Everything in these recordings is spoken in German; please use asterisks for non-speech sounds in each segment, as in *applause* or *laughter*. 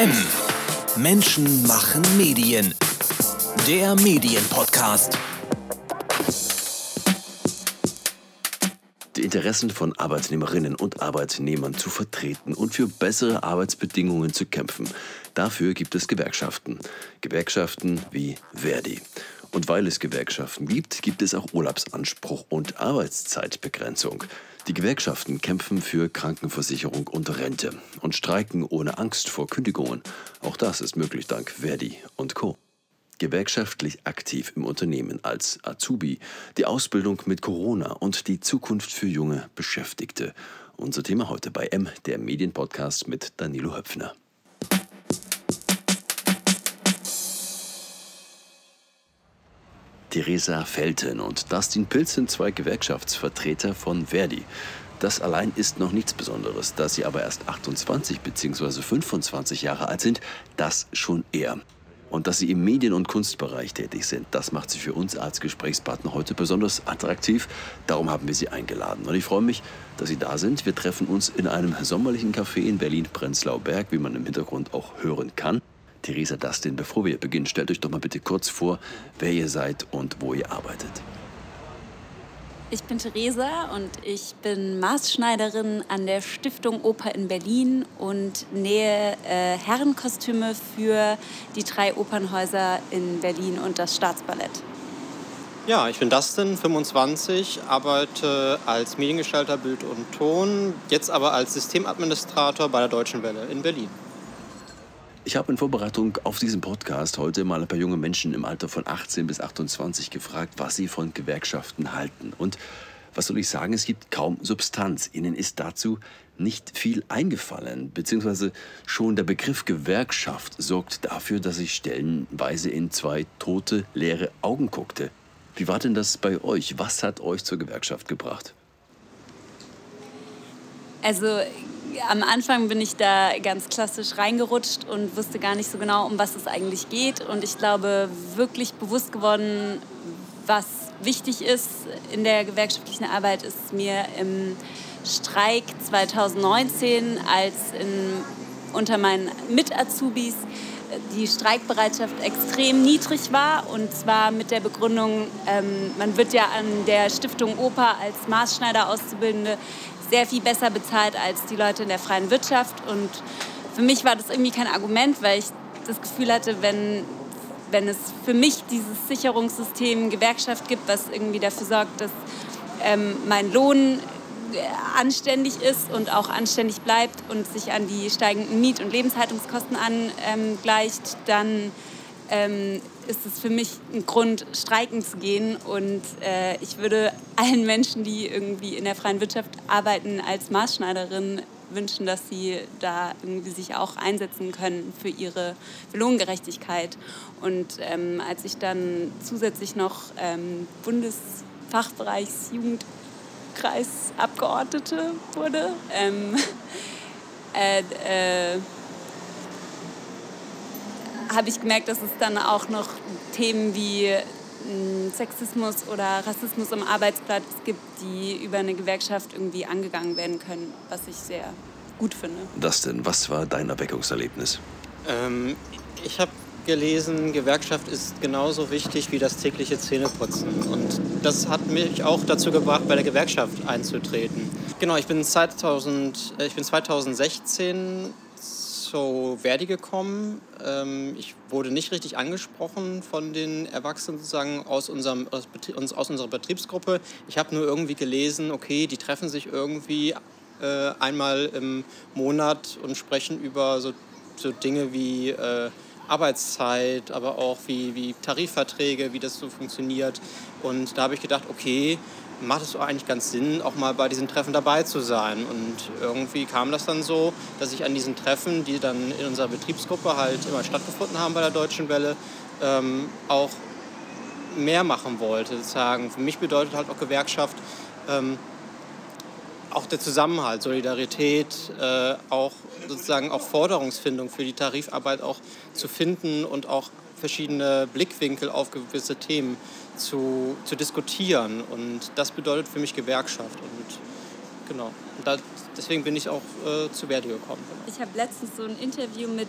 M. Menschen machen Medien. Der Medienpodcast. Die Interessen von Arbeitnehmerinnen und Arbeitnehmern zu vertreten und für bessere Arbeitsbedingungen zu kämpfen. Dafür gibt es Gewerkschaften. Gewerkschaften wie Verdi. Und weil es Gewerkschaften gibt, gibt es auch Urlaubsanspruch und Arbeitszeitbegrenzung. Die Gewerkschaften kämpfen für Krankenversicherung und Rente und streiken ohne Angst vor Kündigungen. Auch das ist möglich dank Verdi und Co. Gewerkschaftlich aktiv im Unternehmen als Azubi, die Ausbildung mit Corona und die Zukunft für junge Beschäftigte. Unser Thema heute bei M, der Medienpodcast mit Danilo Höpfner. Theresa Felten und Dustin Pilz sind zwei Gewerkschaftsvertreter von Verdi. Das allein ist noch nichts Besonderes, da sie aber erst 28 bzw. 25 Jahre alt sind, das schon eher. Und dass sie im Medien- und Kunstbereich tätig sind, das macht sie für uns als Gesprächspartner heute besonders attraktiv. Darum haben wir sie eingeladen. Und ich freue mich, dass Sie da sind. Wir treffen uns in einem sommerlichen Café in Berlin-Prenzlauer Berg, wie man im Hintergrund auch hören kann. Theresa Dustin, bevor wir beginnen, stellt euch doch mal bitte kurz vor, wer ihr seid und wo ihr arbeitet. Ich bin Theresa und ich bin Maßschneiderin an der Stiftung Oper in Berlin und nähe äh, Herrenkostüme für die drei Opernhäuser in Berlin und das Staatsballett. Ja, ich bin Dustin, 25, arbeite als Mediengestalter Bild und Ton, jetzt aber als Systemadministrator bei der Deutschen Welle in Berlin. Ich habe in Vorbereitung auf diesen Podcast heute mal ein paar junge Menschen im Alter von 18 bis 28 gefragt, was sie von Gewerkschaften halten. Und was soll ich sagen, es gibt kaum Substanz. Ihnen ist dazu nicht viel eingefallen, beziehungsweise schon der Begriff Gewerkschaft sorgt dafür, dass ich stellenweise in zwei tote, leere Augen guckte. Wie war denn das bei euch? Was hat euch zur Gewerkschaft gebracht? Also am Anfang bin ich da ganz klassisch reingerutscht und wusste gar nicht so genau, um was es eigentlich geht. Und ich glaube, wirklich bewusst geworden, was wichtig ist in der gewerkschaftlichen Arbeit, ist mir im Streik 2019, als in, unter meinen Mit-Azubis die Streikbereitschaft extrem niedrig war. Und zwar mit der Begründung, ähm, man wird ja an der Stiftung Oper als Maßschneider Auszubildende sehr viel besser bezahlt als die Leute in der freien Wirtschaft. Und für mich war das irgendwie kein Argument, weil ich das Gefühl hatte, wenn, wenn es für mich dieses Sicherungssystem Gewerkschaft gibt, was irgendwie dafür sorgt, dass ähm, mein Lohn äh, anständig ist und auch anständig bleibt und sich an die steigenden Miet- und Lebenshaltungskosten angleicht, dann ähm, ist es für mich ein Grund, streiken zu gehen. Und äh, ich würde allen Menschen, die irgendwie in der freien Wirtschaft arbeiten, als Maßschneiderin wünschen, dass sie da irgendwie sich auch einsetzen können für ihre Lohngerechtigkeit. Und ähm, als ich dann zusätzlich noch ähm, Bundesfachbereichsjugendkreisabgeordnete wurde, ähm, *laughs* äh, äh, habe ich gemerkt, dass es dann auch noch Themen wie hm, Sexismus oder Rassismus am Arbeitsplatz gibt, die über eine Gewerkschaft irgendwie angegangen werden können, was ich sehr gut finde. Das denn, was war dein Erweckungserlebnis? Ähm, ich habe gelesen, Gewerkschaft ist genauso wichtig wie das tägliche Zähneputzen. Und das hat mich auch dazu gebracht, bei der Gewerkschaft einzutreten. Genau, ich bin, 2000, äh, ich bin 2016 zu Verdi gekommen. Ähm, ich wurde nicht richtig angesprochen von den Erwachsenen sozusagen aus, unserem, aus, aus unserer Betriebsgruppe. Ich habe nur irgendwie gelesen, okay, die treffen sich irgendwie äh, einmal im Monat und sprechen über so, so Dinge wie äh, Arbeitszeit, aber auch wie, wie Tarifverträge, wie das so funktioniert. Und da habe ich gedacht, okay, macht es eigentlich ganz Sinn, auch mal bei diesen Treffen dabei zu sein. Und irgendwie kam das dann so, dass ich an diesen Treffen, die dann in unserer Betriebsgruppe halt immer stattgefunden haben bei der Deutschen Welle, ähm, auch mehr machen wollte. Sozusagen. Für mich bedeutet halt auch Gewerkschaft ähm, auch der Zusammenhalt, Solidarität, äh, auch sozusagen auch Forderungsfindung für die Tarifarbeit auch zu finden und auch verschiedene Blickwinkel auf gewisse Themen zu, zu diskutieren. Und das bedeutet für mich Gewerkschaft. Und genau. Da, deswegen bin ich auch äh, zu Verdi gekommen. Ich habe letztens so ein Interview mit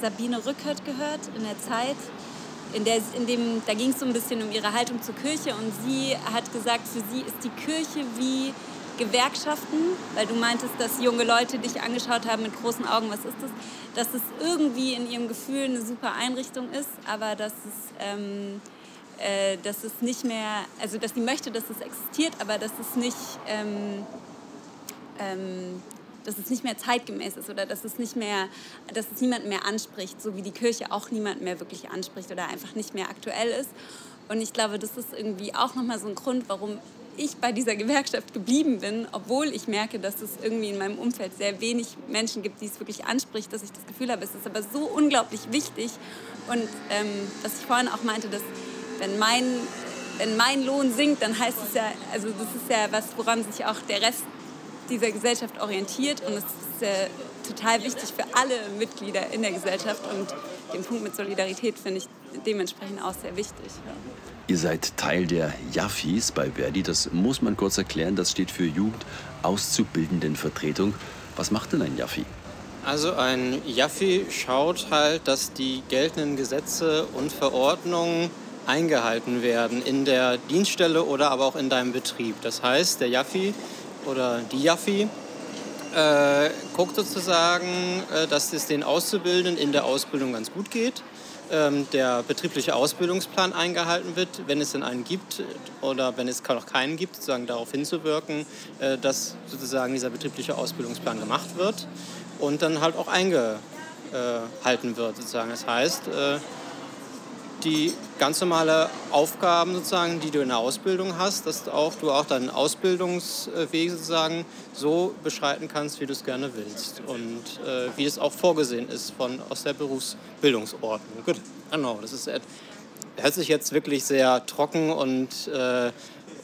Sabine Rückert gehört in der Zeit. In der, in dem, da ging es so ein bisschen um ihre Haltung zur Kirche und sie hat gesagt, für sie ist die Kirche wie Gewerkschaften, weil du meintest, dass junge Leute dich angeschaut haben mit großen Augen, was ist das? Dass es irgendwie in ihrem Gefühl eine super Einrichtung ist, aber dass es, ähm, äh, dass es nicht mehr, also dass sie möchte, dass es existiert, aber dass es nicht, ähm, ähm, dass es nicht mehr zeitgemäß ist oder dass es nicht mehr, dass es niemand mehr anspricht, so wie die Kirche auch niemand mehr wirklich anspricht oder einfach nicht mehr aktuell ist. Und ich glaube, das ist irgendwie auch nochmal so ein Grund, warum ich bei dieser Gewerkschaft geblieben bin, obwohl ich merke, dass es irgendwie in meinem Umfeld sehr wenig Menschen gibt, die es wirklich anspricht, dass ich das Gefühl habe, es ist aber so unglaublich wichtig. Und ähm, was ich vorhin auch meinte, dass wenn mein, wenn mein Lohn sinkt, dann heißt es ja, also das ist ja was, woran sich auch der Rest dieser Gesellschaft orientiert. Und es ist äh, total wichtig für alle Mitglieder in der Gesellschaft. Und den Punkt mit Solidarität finde ich dementsprechend auch sehr wichtig. Ja. Ihr seid Teil der Jaffis bei Verdi. Das muss man kurz erklären. Das steht für Jugend Auszubildendenvertretung. Was macht denn ein Jaffi? Also ein Jaffi schaut halt, dass die geltenden Gesetze und Verordnungen eingehalten werden in der Dienststelle oder aber auch in deinem Betrieb. Das heißt, der Jaffi oder die Jaffi äh, guckt sozusagen, äh, dass es den Auszubildenden in der Ausbildung ganz gut geht ähm, der betriebliche Ausbildungsplan eingehalten wird, wenn es denn einen gibt oder wenn es noch keinen gibt, sozusagen darauf hinzuwirken, äh, dass sozusagen dieser betriebliche Ausbildungsplan gemacht wird und dann halt auch eingehalten wird sozusagen. Das heißt, äh, die ganz normale Aufgaben sozusagen, die du in der Ausbildung hast, dass auch, du auch deinen Ausbildungsweg sozusagen so beschreiten kannst, wie du es gerne willst und äh, wie es auch vorgesehen ist von, aus der Berufsbildungsordnung. Gut, genau, das ist, hört sich jetzt wirklich sehr trocken und, äh,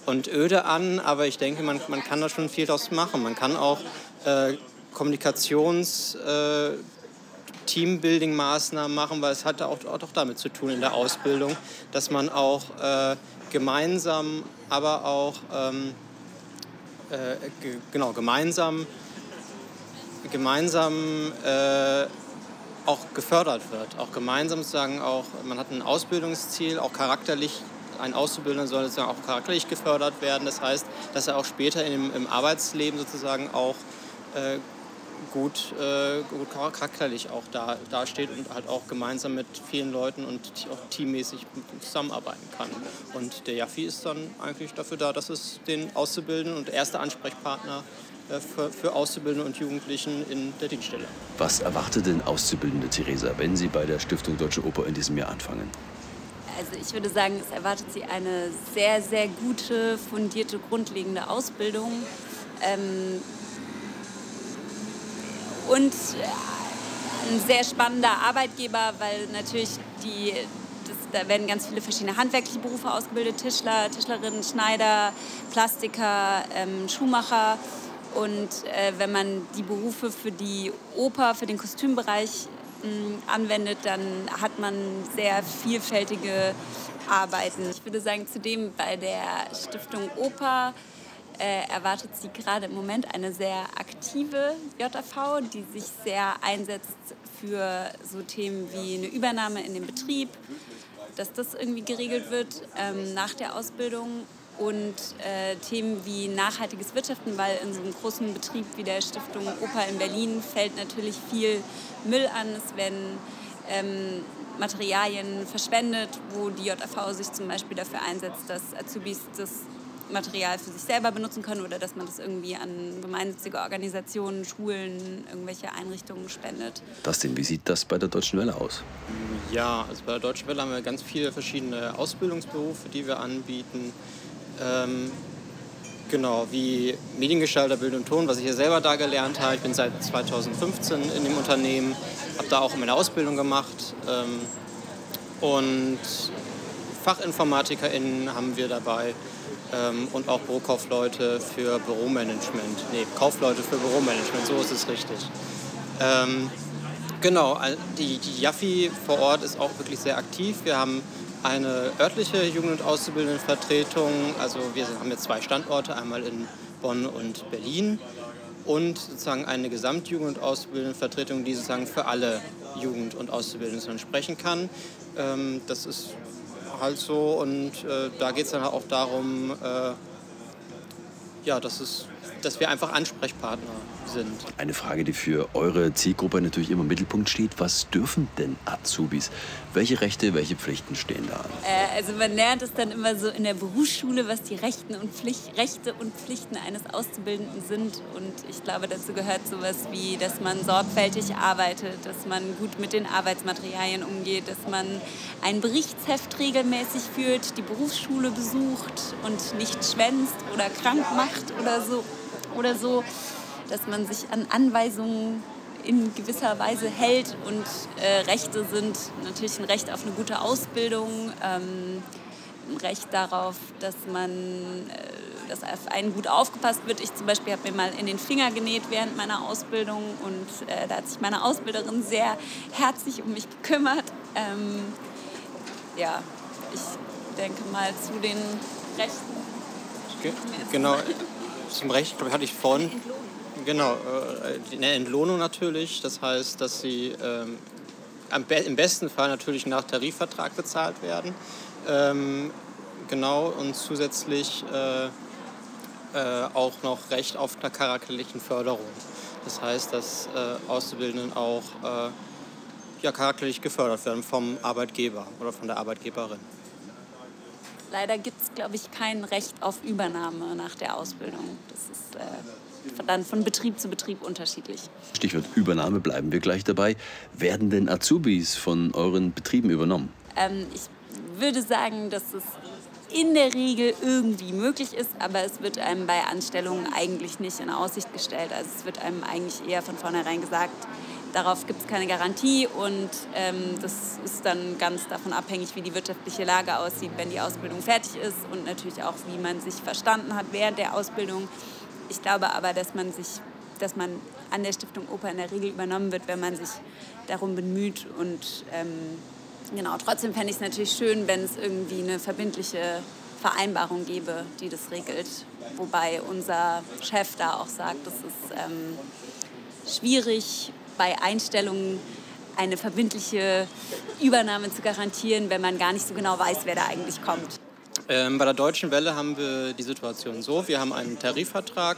und öde an, aber ich denke, man, man kann da schon viel daraus machen. Man kann auch äh, Kommunikations äh, Teambuilding-Maßnahmen machen, weil es hat auch, auch damit zu tun in der Ausbildung, dass man auch äh, gemeinsam, aber auch ähm, äh, genau gemeinsam, gemeinsam äh, auch gefördert wird, auch gemeinsam sozusagen auch, man hat ein Ausbildungsziel, auch charakterlich ein Auszubildender soll sozusagen auch charakterlich gefördert werden. Das heißt, dass er auch später im, im Arbeitsleben sozusagen auch äh, gut, äh, gut charakterlich auch da, dasteht und halt auch gemeinsam mit vielen Leuten und auch teammäßig zusammenarbeiten kann. Und der Jaffi ist dann eigentlich dafür da, dass es den Auszubildenden und erster Ansprechpartner äh, für, für Auszubildende und Jugendlichen in der Dienststelle. Was erwartet denn Auszubildende Theresa, wenn Sie bei der Stiftung Deutsche Oper in diesem Jahr anfangen? Also ich würde sagen, es erwartet sie eine sehr, sehr gute, fundierte, grundlegende Ausbildung. Ähm, und äh, ein sehr spannender Arbeitgeber, weil natürlich die, das, da werden ganz viele verschiedene handwerkliche Berufe ausgebildet, Tischler, Tischlerinnen, Schneider, Plastiker, ähm, Schuhmacher. Und äh, wenn man die Berufe für die Oper, für den Kostümbereich mh, anwendet, dann hat man sehr vielfältige Arbeiten. Ich würde sagen, zudem bei der Stiftung Oper äh, erwartet sie gerade im Moment eine sehr aktive JAV, die sich sehr einsetzt für so Themen wie eine Übernahme in den Betrieb, dass das irgendwie geregelt wird ähm, nach der Ausbildung und äh, Themen wie nachhaltiges Wirtschaften, weil in so einem großen Betrieb wie der Stiftung Oper in Berlin fällt natürlich viel Müll an. Es werden ähm, Materialien verschwendet, wo die JAV sich zum Beispiel dafür einsetzt, dass Azubis das Material für sich selber benutzen können oder dass man das irgendwie an gemeinnützige Organisationen, Schulen, irgendwelche Einrichtungen spendet. Dustin, wie sieht das bei der Deutschen Welle aus? Ja, also bei der Deutschen Welle haben wir ganz viele verschiedene Ausbildungsberufe, die wir anbieten. Ähm, genau, wie Mediengestalter, Bild und Ton, was ich hier selber da gelernt habe. Ich bin seit 2015 in dem Unternehmen, habe da auch meine Ausbildung gemacht. Ähm, und FachinformatikerInnen haben wir dabei ähm, und auch Bürokaufleute für Büromanagement. Nee, Kaufleute für Büromanagement, so ist es richtig. Ähm, genau, die, die Jaffi vor Ort ist auch wirklich sehr aktiv. Wir haben eine örtliche Jugend- und Auszubildendenvertretung. Also wir haben jetzt zwei Standorte, einmal in Bonn und Berlin und sozusagen eine Gesamtjugend- und Auszubildendenvertretung, die sozusagen für alle Jugend- und Auszubildenden sprechen kann. Ähm, das ist halt so. Und äh, da geht es dann auch darum, äh, ja, dass, es, dass wir einfach Ansprechpartner sind. Eine Frage, die für eure Zielgruppe natürlich immer im Mittelpunkt steht. Was dürfen denn Azubis? Welche Rechte, welche Pflichten stehen da an? Äh, also man lernt es dann immer so in der Berufsschule, was die Rechten und Pflicht, Rechte und Pflichten eines Auszubildenden sind. Und ich glaube, dazu gehört sowas wie, dass man sorgfältig arbeitet, dass man gut mit den Arbeitsmaterialien umgeht, dass man ein Berichtsheft regelmäßig führt, die Berufsschule besucht und nicht schwänzt oder krank macht oder so. Oder so dass man sich an Anweisungen in gewisser Weise hält und äh, Rechte sind natürlich ein Recht auf eine gute Ausbildung, ähm, ein Recht darauf, dass man, äh, dass auf einen gut aufgepasst wird. Ich zum Beispiel habe mir mal in den Finger genäht während meiner Ausbildung und äh, da hat sich meine Ausbilderin sehr herzlich um mich gekümmert. Ähm, ja, ich denke mal zu den Rechten. Genau, zum Recht, glaube ich, hatte ich vorhin. Genau, äh, eine Entlohnung natürlich. Das heißt, dass sie ähm, im besten Fall natürlich nach Tarifvertrag bezahlt werden. Ähm, genau, und zusätzlich äh, äh, auch noch Recht auf einer charakterlichen Förderung. Das heißt, dass äh, Auszubildenden auch äh, ja, charakterlich gefördert werden vom Arbeitgeber oder von der Arbeitgeberin. Leider gibt es, glaube ich, kein Recht auf Übernahme nach der Ausbildung. Das ist äh, dann von Betrieb zu Betrieb unterschiedlich. Stichwort Übernahme bleiben wir gleich dabei. Werden denn Azubis von euren Betrieben übernommen? Ähm, ich würde sagen, dass es in der Regel irgendwie möglich ist, aber es wird einem bei Anstellungen eigentlich nicht in Aussicht gestellt. Also es wird einem eigentlich eher von vornherein gesagt, darauf gibt es keine Garantie und ähm, das ist dann ganz davon abhängig, wie die wirtschaftliche Lage aussieht, wenn die Ausbildung fertig ist und natürlich auch, wie man sich verstanden hat während der Ausbildung. Ich glaube aber, dass man sich, dass man an der Stiftung Oper in der Regel übernommen wird, wenn man sich darum bemüht. Und ähm, genau, trotzdem fände ich es natürlich schön, wenn es irgendwie eine verbindliche Vereinbarung gäbe, die das regelt. Wobei unser Chef da auch sagt, das ist ähm, schwierig bei Einstellungen eine verbindliche Übernahme zu garantieren, wenn man gar nicht so genau weiß, wer da eigentlich kommt. Ähm, bei der Deutschen Welle haben wir die Situation so, wir haben einen Tarifvertrag,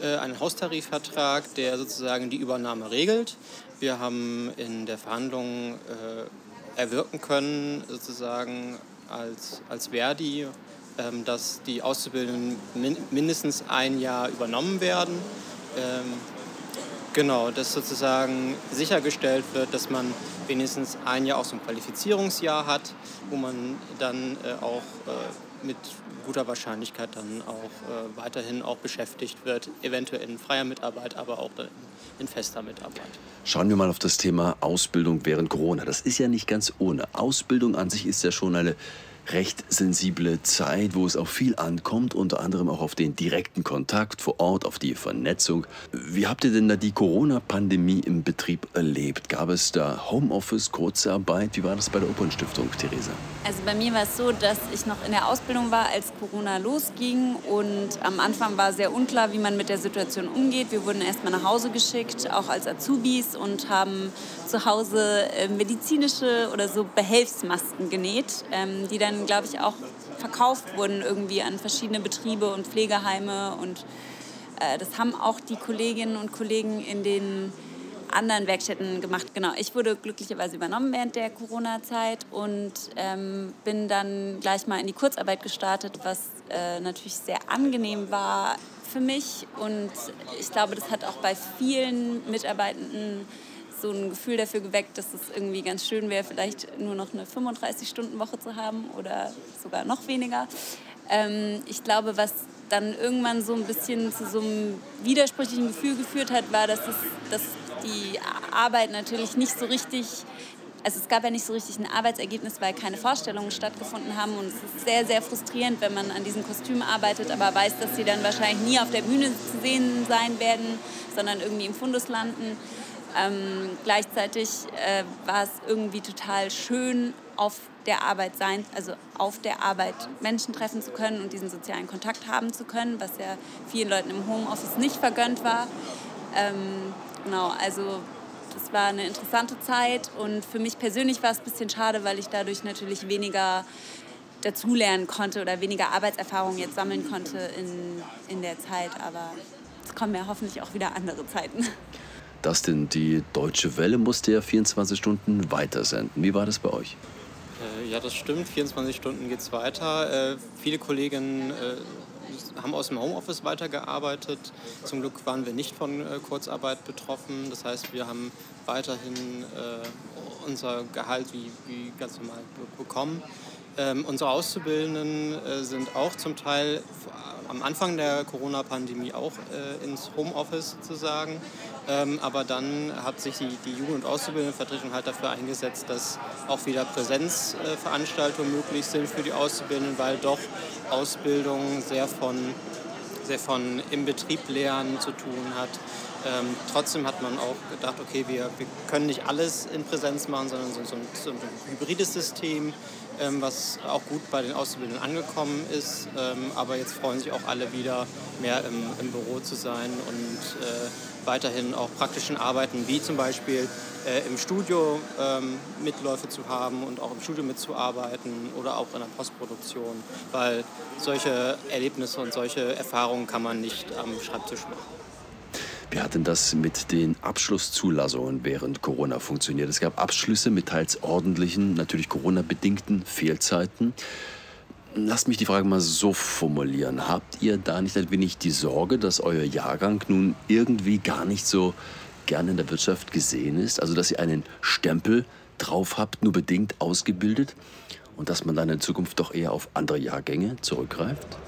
äh, einen Haustarifvertrag, der sozusagen die Übernahme regelt. Wir haben in der Verhandlung äh, erwirken können, sozusagen als, als Verdi, ähm, dass die Auszubildenden min mindestens ein Jahr übernommen werden. Ähm, genau, dass sozusagen sichergestellt wird, dass man wenigstens ein Jahr auch so ein Qualifizierungsjahr hat, wo man dann äh, auch äh, mit guter Wahrscheinlichkeit dann auch äh, weiterhin auch beschäftigt wird, eventuell in freier Mitarbeit, aber auch in, in fester Mitarbeit. Schauen wir mal auf das Thema Ausbildung während Corona. Das ist ja nicht ganz ohne. Ausbildung an sich ist ja schon eine recht sensible Zeit, wo es auch viel ankommt, unter anderem auch auf den direkten Kontakt vor Ort, auf die Vernetzung. Wie habt ihr denn da die Corona-Pandemie im Betrieb erlebt? Gab es da Homeoffice, Kurzarbeit? Wie war das bei der Opernstiftung, Theresa? Also bei mir war es so, dass ich noch in der Ausbildung war, als Corona losging und am Anfang war sehr unklar, wie man mit der Situation umgeht. Wir wurden erstmal nach Hause geschickt, auch als Azubis und haben zu Hause äh, medizinische oder so Behelfsmasken genäht, ähm, die dann, glaube ich, auch verkauft wurden irgendwie an verschiedene Betriebe und Pflegeheime. Und äh, das haben auch die Kolleginnen und Kollegen in den anderen Werkstätten gemacht. Genau, ich wurde glücklicherweise übernommen während der Corona-Zeit und ähm, bin dann gleich mal in die Kurzarbeit gestartet, was äh, natürlich sehr angenehm war für mich. Und ich glaube, das hat auch bei vielen Mitarbeitenden so ein Gefühl dafür geweckt, dass es irgendwie ganz schön wäre, vielleicht nur noch eine 35-Stunden-Woche zu haben oder sogar noch weniger. Ähm, ich glaube, was dann irgendwann so ein bisschen zu so einem widersprüchlichen Gefühl geführt hat, war, dass, es, dass die Arbeit natürlich nicht so richtig also es gab ja nicht so richtig ein Arbeitsergebnis, weil keine Vorstellungen stattgefunden haben. Und es ist sehr, sehr frustrierend, wenn man an diesen Kostümen arbeitet, aber weiß, dass sie dann wahrscheinlich nie auf der Bühne zu sehen sein werden, sondern irgendwie im Fundus landen. Ähm, gleichzeitig äh, war es irgendwie total schön, auf der Arbeit sein, also auf der Arbeit Menschen treffen zu können und diesen sozialen Kontakt haben zu können, was ja vielen Leuten im Homeoffice nicht vergönnt war. Ähm, genau, also das war eine interessante Zeit und für mich persönlich war es ein bisschen schade, weil ich dadurch natürlich weniger dazulernen konnte oder weniger Arbeitserfahrung jetzt sammeln konnte in, in der Zeit. Aber es kommen ja hoffentlich auch wieder andere Zeiten. Dustin, die Deutsche Welle musste ja 24 Stunden weitersenden. Wie war das bei euch? Äh, ja, das stimmt. 24 Stunden geht es weiter. Äh, viele Kolleginnen äh, haben aus dem Homeoffice weitergearbeitet. Zum Glück waren wir nicht von äh, Kurzarbeit betroffen. Das heißt, wir haben weiterhin äh, unser Gehalt wie, wie ganz normal bekommen. Ähm, unsere Auszubildenden äh, sind auch zum Teil am Anfang der Corona-Pandemie auch äh, ins Homeoffice sozusagen. Ähm, aber dann hat sich die, die Jugend- und Auszubildendenvertretung halt dafür eingesetzt, dass auch wieder Präsenzveranstaltungen möglich sind für die Auszubildenden, weil doch Ausbildung sehr von, sehr von im Betrieb lernen zu tun hat. Ähm, trotzdem hat man auch gedacht, okay, wir, wir können nicht alles in Präsenz machen, sondern so, so, ein, so ein hybrides System ähm, was auch gut bei den Auszubildenden angekommen ist. Ähm, aber jetzt freuen sich auch alle wieder, mehr im, im Büro zu sein und äh, weiterhin auch praktischen Arbeiten, wie zum Beispiel äh, im Studio ähm, Mitläufe zu haben und auch im Studio mitzuarbeiten oder auch in der Postproduktion, weil solche Erlebnisse und solche Erfahrungen kann man nicht am Schreibtisch machen. Wie hat denn das mit den Abschlusszulassungen während Corona funktioniert? Es gab Abschlüsse mit teils ordentlichen, natürlich Corona-bedingten Fehlzeiten. Lasst mich die Frage mal so formulieren. Habt ihr da nicht ein wenig die Sorge, dass euer Jahrgang nun irgendwie gar nicht so gern in der Wirtschaft gesehen ist? Also, dass ihr einen Stempel drauf habt, nur bedingt ausgebildet und dass man dann in Zukunft doch eher auf andere Jahrgänge zurückgreift?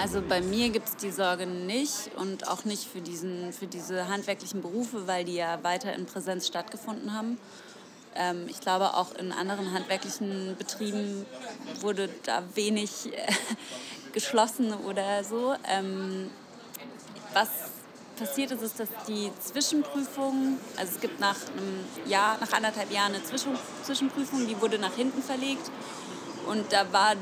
Also bei mir gibt es die Sorge nicht und auch nicht für, diesen, für diese handwerklichen Berufe, weil die ja weiter in Präsenz stattgefunden haben. Ähm, ich glaube, auch in anderen handwerklichen Betrieben wurde da wenig äh, *laughs* geschlossen oder so. Ähm, was passiert ist, ist, dass die Zwischenprüfung, also es gibt nach einem Jahr, nach anderthalb Jahren eine Zwischen Zwischenprüfung, die wurde nach hinten verlegt. Und da war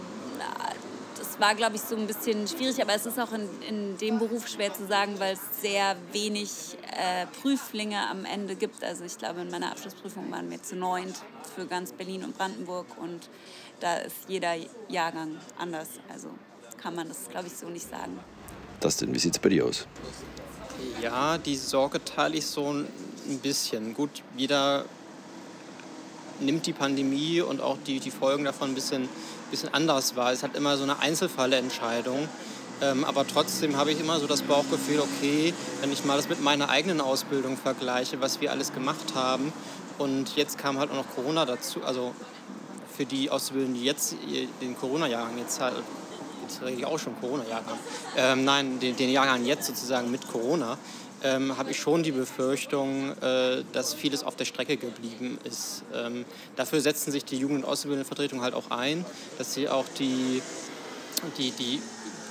war, glaube ich, so ein bisschen schwierig, aber es ist auch in, in dem Beruf schwer zu sagen, weil es sehr wenig äh, Prüflinge am Ende gibt. Also ich glaube, in meiner Abschlussprüfung waren wir zu neunt für ganz Berlin und Brandenburg und da ist jeder Jahrgang anders. Also kann man das, glaube ich, so nicht sagen. Das denn, wie sieht es bei dir aus? Ja, die Sorge teile ich so ein bisschen. Gut, jeder nimmt die Pandemie und auch die, die Folgen davon ein bisschen bisschen anders war. Es hat immer so eine Einzelfallentscheidung. Ähm, aber trotzdem habe ich immer so das Bauchgefühl, okay, wenn ich mal das mit meiner eigenen Ausbildung vergleiche, was wir alles gemacht haben und jetzt kam halt auch noch Corona dazu, also für die Auszubildenden, die jetzt den Corona-Jahrgang jetzt halt, jetzt rede ich auch schon Corona-Jahrgang, ähm, nein, den, den Jahrgang jetzt sozusagen mit Corona, ähm, habe ich schon die Befürchtung, äh, dass vieles auf der Strecke geblieben ist. Ähm, dafür setzen sich die Jugend- und Ausbildendenvertretungen halt auch ein, dass sie auch die, die, die,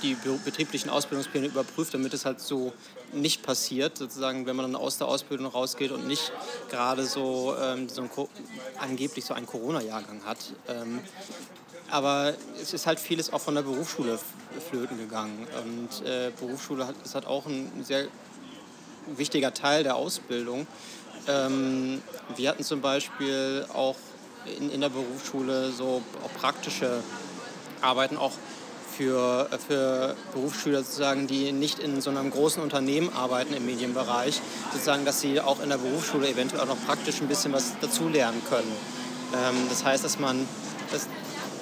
die betrieblichen Ausbildungspläne überprüft, damit es halt so nicht passiert, sozusagen, wenn man dann aus der Ausbildung rausgeht und nicht gerade so, ähm, so ein, angeblich so einen Corona-Jahrgang hat. Ähm, aber es ist halt vieles auch von der Berufsschule flöten gegangen. Und äh, Berufsschule hat, ist halt auch ein sehr wichtiger Teil der Ausbildung. Ähm, wir hatten zum Beispiel auch in, in der Berufsschule so auch praktische Arbeiten auch für, für Berufsschüler sozusagen, die nicht in so einem großen Unternehmen arbeiten im Medienbereich, sozusagen, dass sie auch in der Berufsschule eventuell auch noch praktisch ein bisschen was dazulernen können. Ähm, das heißt, dass man, dass,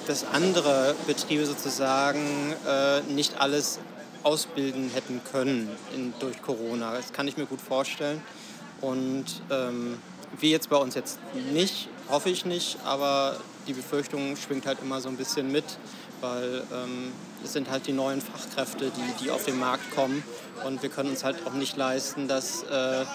dass andere Betriebe sozusagen äh, nicht alles ausbilden hätten können in, durch Corona. Das kann ich mir gut vorstellen. Und ähm, wir jetzt bei uns jetzt nicht, hoffe ich nicht, aber die Befürchtung schwingt halt immer so ein bisschen mit, weil ähm, es sind halt die neuen Fachkräfte, die, die auf den Markt kommen und wir können uns halt auch nicht leisten, dass, äh,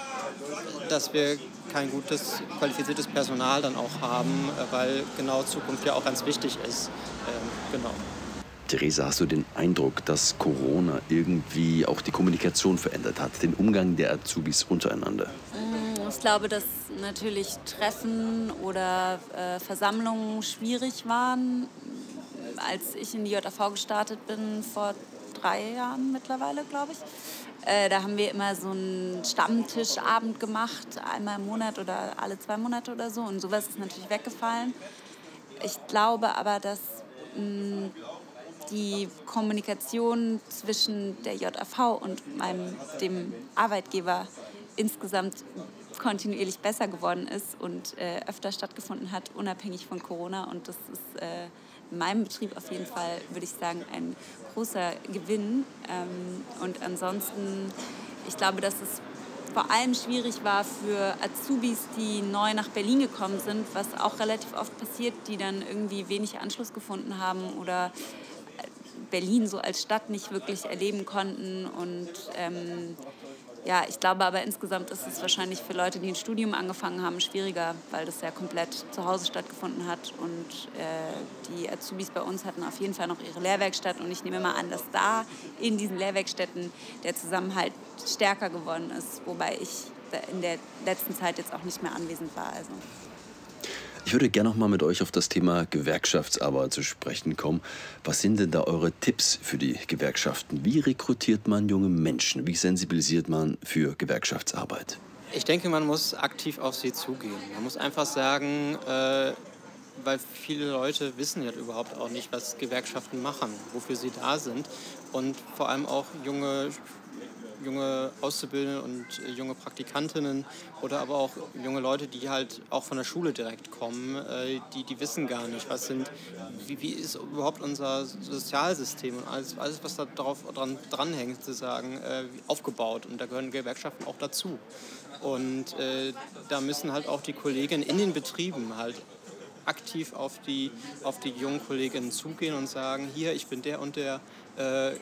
dass wir kein gutes, qualifiziertes Personal dann auch haben, äh, weil genau Zukunft ja auch ganz wichtig ist. Ähm, genau. Theresa, hast du den Eindruck, dass Corona irgendwie auch die Kommunikation verändert hat, den Umgang der Azubis untereinander? Mm, ich glaube, dass natürlich Treffen oder äh, Versammlungen schwierig waren. Als ich in die JAV gestartet bin vor drei Jahren mittlerweile, glaube ich. Äh, da haben wir immer so einen Stammtischabend gemacht, einmal im Monat oder alle zwei Monate oder so. Und sowas ist natürlich weggefallen. Ich glaube aber, dass mh, die Kommunikation zwischen der JAV und meinem, dem Arbeitgeber insgesamt kontinuierlich besser geworden ist und äh, öfter stattgefunden hat, unabhängig von Corona. Und das ist äh, in meinem Betrieb auf jeden Fall, würde ich sagen, ein großer Gewinn. Ähm, und ansonsten, ich glaube, dass es vor allem schwierig war für Azubis, die neu nach Berlin gekommen sind, was auch relativ oft passiert, die dann irgendwie wenig Anschluss gefunden haben oder Berlin so als Stadt nicht wirklich erleben konnten und ähm, ja, ich glaube aber insgesamt ist es wahrscheinlich für Leute, die ein Studium angefangen haben, schwieriger, weil das ja komplett zu Hause stattgefunden hat. Und äh, die Azubis bei uns hatten auf jeden Fall noch ihre Lehrwerkstatt. Und ich nehme mal an, dass da in diesen Lehrwerkstätten der Zusammenhalt stärker geworden ist, wobei ich in der letzten Zeit jetzt auch nicht mehr anwesend war. Also. Ich würde gerne noch mal mit euch auf das Thema Gewerkschaftsarbeit zu sprechen kommen. Was sind denn da eure Tipps für die Gewerkschaften? Wie rekrutiert man junge Menschen? Wie sensibilisiert man für Gewerkschaftsarbeit? Ich denke, man muss aktiv auf sie zugehen. Man muss einfach sagen, äh, weil viele Leute wissen ja überhaupt auch nicht, was Gewerkschaften machen, wofür sie da sind. Und vor allem auch junge junge Auszubildende und äh, junge Praktikantinnen oder aber auch junge Leute, die halt auch von der Schule direkt kommen, äh, die, die wissen gar nicht, was sind, wie, wie ist überhaupt unser Sozialsystem und alles, alles was da drauf dran, dranhängt, sozusagen, äh, aufgebaut. Und da gehören Gewerkschaften auch dazu. Und äh, da müssen halt auch die Kolleginnen in den Betrieben halt aktiv auf die, auf die jungen Kolleginnen zugehen und sagen, hier, ich bin der und der, äh,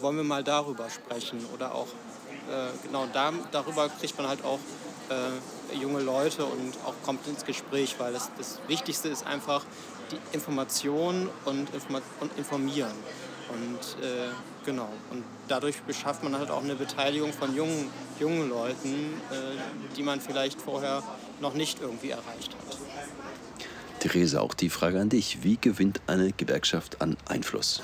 wollen wir mal darüber sprechen oder auch äh, genau da, darüber kriegt man halt auch äh, junge Leute und auch kommt ins Gespräch, weil das, das Wichtigste ist einfach die Information und, Informa und informieren. Und äh, genau, und dadurch beschafft man halt auch eine Beteiligung von jungen, jungen Leuten, äh, die man vielleicht vorher noch nicht irgendwie erreicht hat. Therese, auch die Frage an dich. Wie gewinnt eine Gewerkschaft an Einfluss?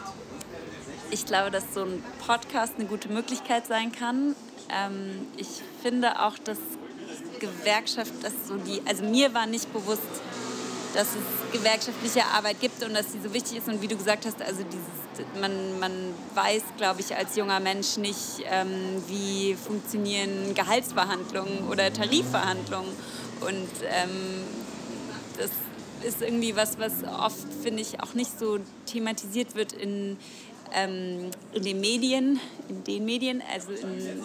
Ich glaube, dass so ein Podcast eine gute Möglichkeit sein kann. Ähm, ich finde auch, dass Gewerkschaft, dass so die, also mir war nicht bewusst, dass es gewerkschaftliche Arbeit gibt und dass sie so wichtig ist. Und wie du gesagt hast, also dieses, man, man weiß, glaube ich, als junger Mensch nicht, ähm, wie funktionieren Gehaltsverhandlungen oder Tarifverhandlungen. Und ähm, das ist irgendwie was, was oft, finde ich, auch nicht so thematisiert wird in, ähm, in den Medien, in den Medien, also in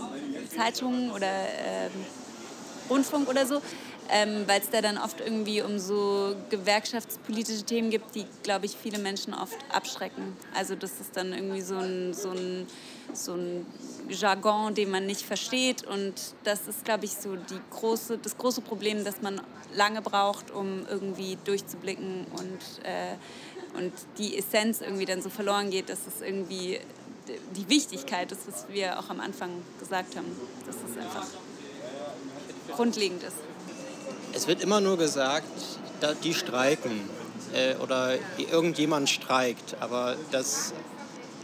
Zeitungen oder ähm, Rundfunk oder so, ähm, weil es da dann oft irgendwie um so gewerkschaftspolitische Themen gibt, die, glaube ich, viele Menschen oft abschrecken. Also das ist dann irgendwie so ein, so ein, so ein Jargon, den man nicht versteht und das ist, glaube ich, so die große, das große Problem, dass man lange braucht, um irgendwie durchzublicken und äh, und die Essenz irgendwie dann so verloren geht, dass es irgendwie die Wichtigkeit ist, was wir auch am Anfang gesagt haben, dass es einfach grundlegend ist. Es wird immer nur gesagt, die streiken äh, oder irgendjemand streikt, aber das,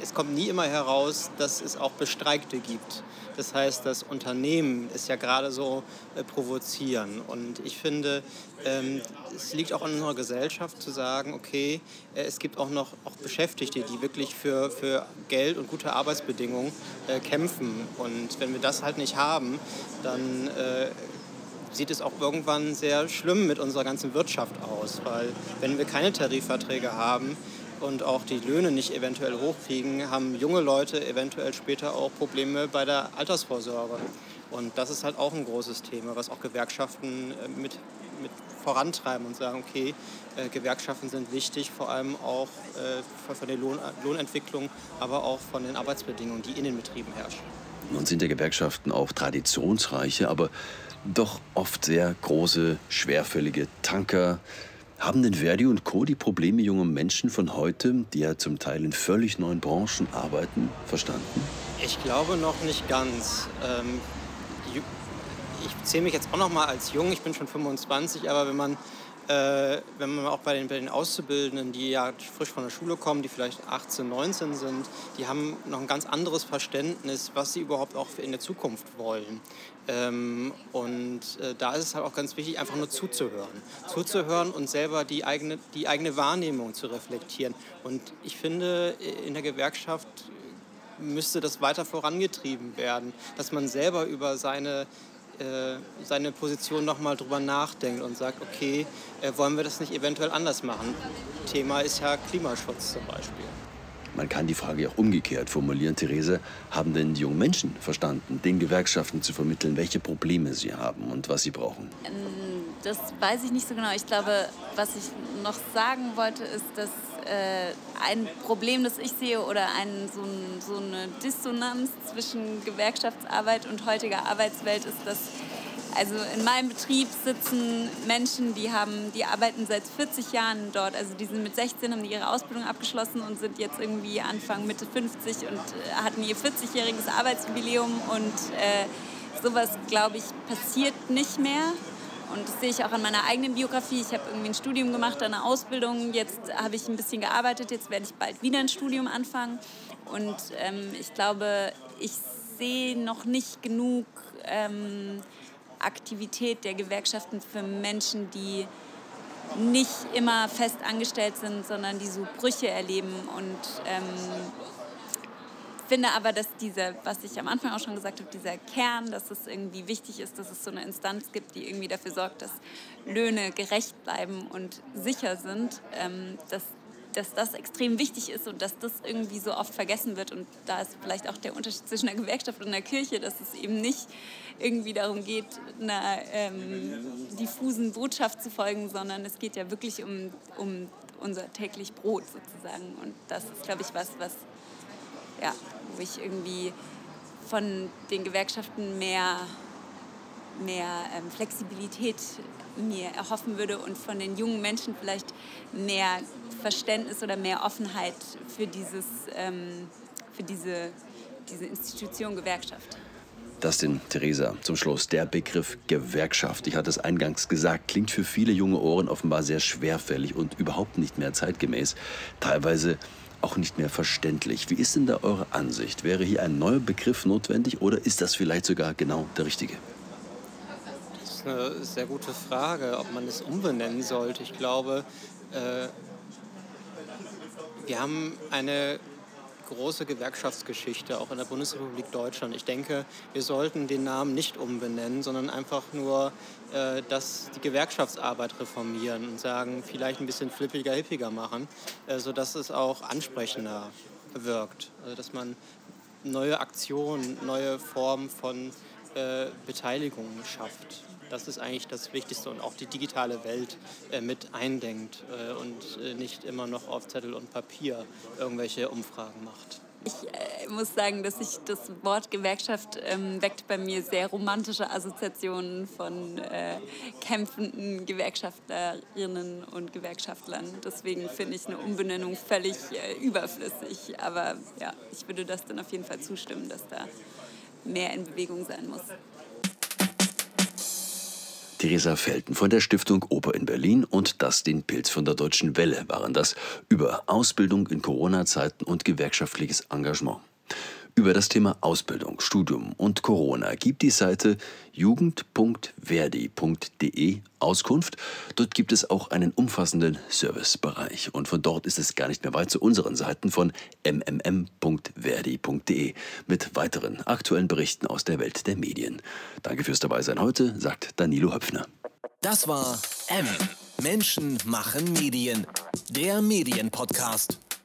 es kommt nie immer heraus, dass es auch Bestreikte gibt. Das heißt, das Unternehmen ist ja gerade so äh, provozieren. Und ich finde, ähm, es liegt auch an unserer Gesellschaft zu sagen, okay, äh, es gibt auch noch auch Beschäftigte, die wirklich für, für Geld und gute Arbeitsbedingungen äh, kämpfen. Und wenn wir das halt nicht haben, dann äh, sieht es auch irgendwann sehr schlimm mit unserer ganzen Wirtschaft aus. Weil wenn wir keine Tarifverträge haben, und auch die Löhne nicht eventuell hochkriegen, haben junge Leute eventuell später auch Probleme bei der Altersvorsorge. Und das ist halt auch ein großes Thema, was auch Gewerkschaften äh, mit, mit vorantreiben und sagen, okay, äh, Gewerkschaften sind wichtig, vor allem auch äh, von der Lohn, Lohnentwicklung, aber auch von den Arbeitsbedingungen, die in den Betrieben herrschen. Nun sind ja Gewerkschaften auch traditionsreiche, aber doch oft sehr große, schwerfällige Tanker, haben denn Verdi und Co. die Probleme junger Menschen von heute, die ja zum Teil in völlig neuen Branchen arbeiten, verstanden? Ich glaube noch nicht ganz. Ähm, ich zähle mich jetzt auch noch mal als jung, ich bin schon 25, aber wenn man äh, wenn man auch bei den, bei den Auszubildenden, die ja frisch von der Schule kommen, die vielleicht 18, 19 sind, die haben noch ein ganz anderes Verständnis, was sie überhaupt auch in der Zukunft wollen. Ähm, und äh, da ist es halt auch ganz wichtig, einfach nur zuzuhören. Zuzuhören und selber die eigene, die eigene Wahrnehmung zu reflektieren. Und ich finde, in der Gewerkschaft müsste das weiter vorangetrieben werden, dass man selber über seine äh, seine Position nochmal drüber nachdenkt und sagt, okay, äh, wollen wir das nicht eventuell anders machen? Thema ist ja Klimaschutz zum Beispiel. Man kann die Frage auch umgekehrt formulieren. Therese, haben denn die jungen Menschen verstanden, den Gewerkschaften zu vermitteln, welche Probleme sie haben und was sie brauchen? Ähm, das weiß ich nicht so genau. Ich glaube, was ich noch sagen wollte, ist, dass äh, ein Problem, das ich sehe, oder ein, so, ein, so eine Dissonanz zwischen Gewerkschaftsarbeit und heutiger Arbeitswelt ist, dass also in meinem Betrieb sitzen Menschen, die haben, die arbeiten seit 40 Jahren dort. Also die sind mit 16, haben ihre Ausbildung abgeschlossen und sind jetzt irgendwie Anfang Mitte 50 und äh, hatten ihr 40-jähriges Arbeitsjubiläum und äh, sowas, glaube ich, passiert nicht mehr. Und das sehe ich auch an meiner eigenen Biografie. Ich habe irgendwie ein Studium gemacht, eine Ausbildung. Jetzt habe ich ein bisschen gearbeitet. Jetzt werde ich bald wieder ein Studium anfangen. Und ähm, ich glaube, ich sehe noch nicht genug ähm, Aktivität der Gewerkschaften für Menschen, die nicht immer fest angestellt sind, sondern die so Brüche erleben und ähm, finde aber, dass dieser, was ich am Anfang auch schon gesagt habe, dieser Kern, dass es irgendwie wichtig ist, dass es so eine Instanz gibt, die irgendwie dafür sorgt, dass Löhne gerecht bleiben und sicher sind, ähm, dass, dass das extrem wichtig ist und dass das irgendwie so oft vergessen wird. Und da ist vielleicht auch der Unterschied zwischen der Gewerkschaft und der Kirche, dass es eben nicht irgendwie darum geht, einer ähm, diffusen Botschaft zu folgen, sondern es geht ja wirklich um, um unser täglich Brot sozusagen. Und das ist, glaube ich, was, was ja, wo ich irgendwie von den Gewerkschaften mehr, mehr ähm, Flexibilität mir erhoffen würde und von den jungen Menschen vielleicht mehr Verständnis oder mehr Offenheit für, dieses, ähm, für diese, diese Institution Gewerkschaft. Denn, Theresa, zum Schluss. Der Begriff Gewerkschaft, ich hatte es eingangs gesagt, klingt für viele junge Ohren offenbar sehr schwerfällig und überhaupt nicht mehr zeitgemäß. Teilweise auch nicht mehr verständlich. Wie ist denn da eure Ansicht? Wäre hier ein neuer Begriff notwendig oder ist das vielleicht sogar genau der richtige? Das ist eine sehr gute Frage, ob man es umbenennen sollte. Ich glaube, äh, wir haben eine große Gewerkschaftsgeschichte, auch in der Bundesrepublik Deutschland. Ich denke, wir sollten den Namen nicht umbenennen, sondern einfach nur äh, dass die Gewerkschaftsarbeit reformieren und sagen, vielleicht ein bisschen flippiger, hippiger machen, äh, sodass es auch ansprechender wirkt. Also dass man neue Aktionen, neue Formen von äh, Beteiligung schafft. Das ist eigentlich das Wichtigste und auch die digitale Welt äh, mit eindenkt äh, und äh, nicht immer noch auf Zettel und Papier irgendwelche Umfragen macht. Ich äh, muss sagen, dass ich das Wort Gewerkschaft ähm, weckt bei mir sehr romantische Assoziationen von äh, kämpfenden Gewerkschaftlerinnen und Gewerkschaftlern. Deswegen finde ich eine Umbenennung völlig äh, überflüssig. Aber ja, ich würde das dann auf jeden Fall zustimmen, dass da mehr in Bewegung sein muss. Theresa Felten von der Stiftung Oper in Berlin und Dustin Pilz von der Deutschen Welle waren das über Ausbildung in Corona-Zeiten und gewerkschaftliches Engagement. Über das Thema Ausbildung, Studium und Corona gibt die Seite jugend.verdi.de Auskunft. Dort gibt es auch einen umfassenden Servicebereich. Und von dort ist es gar nicht mehr weit zu unseren Seiten von mmm.verdi.de mit weiteren aktuellen Berichten aus der Welt der Medien. Danke fürs Dabeisein heute, sagt Danilo Höpfner. Das war M. Menschen machen Medien. Der Medienpodcast.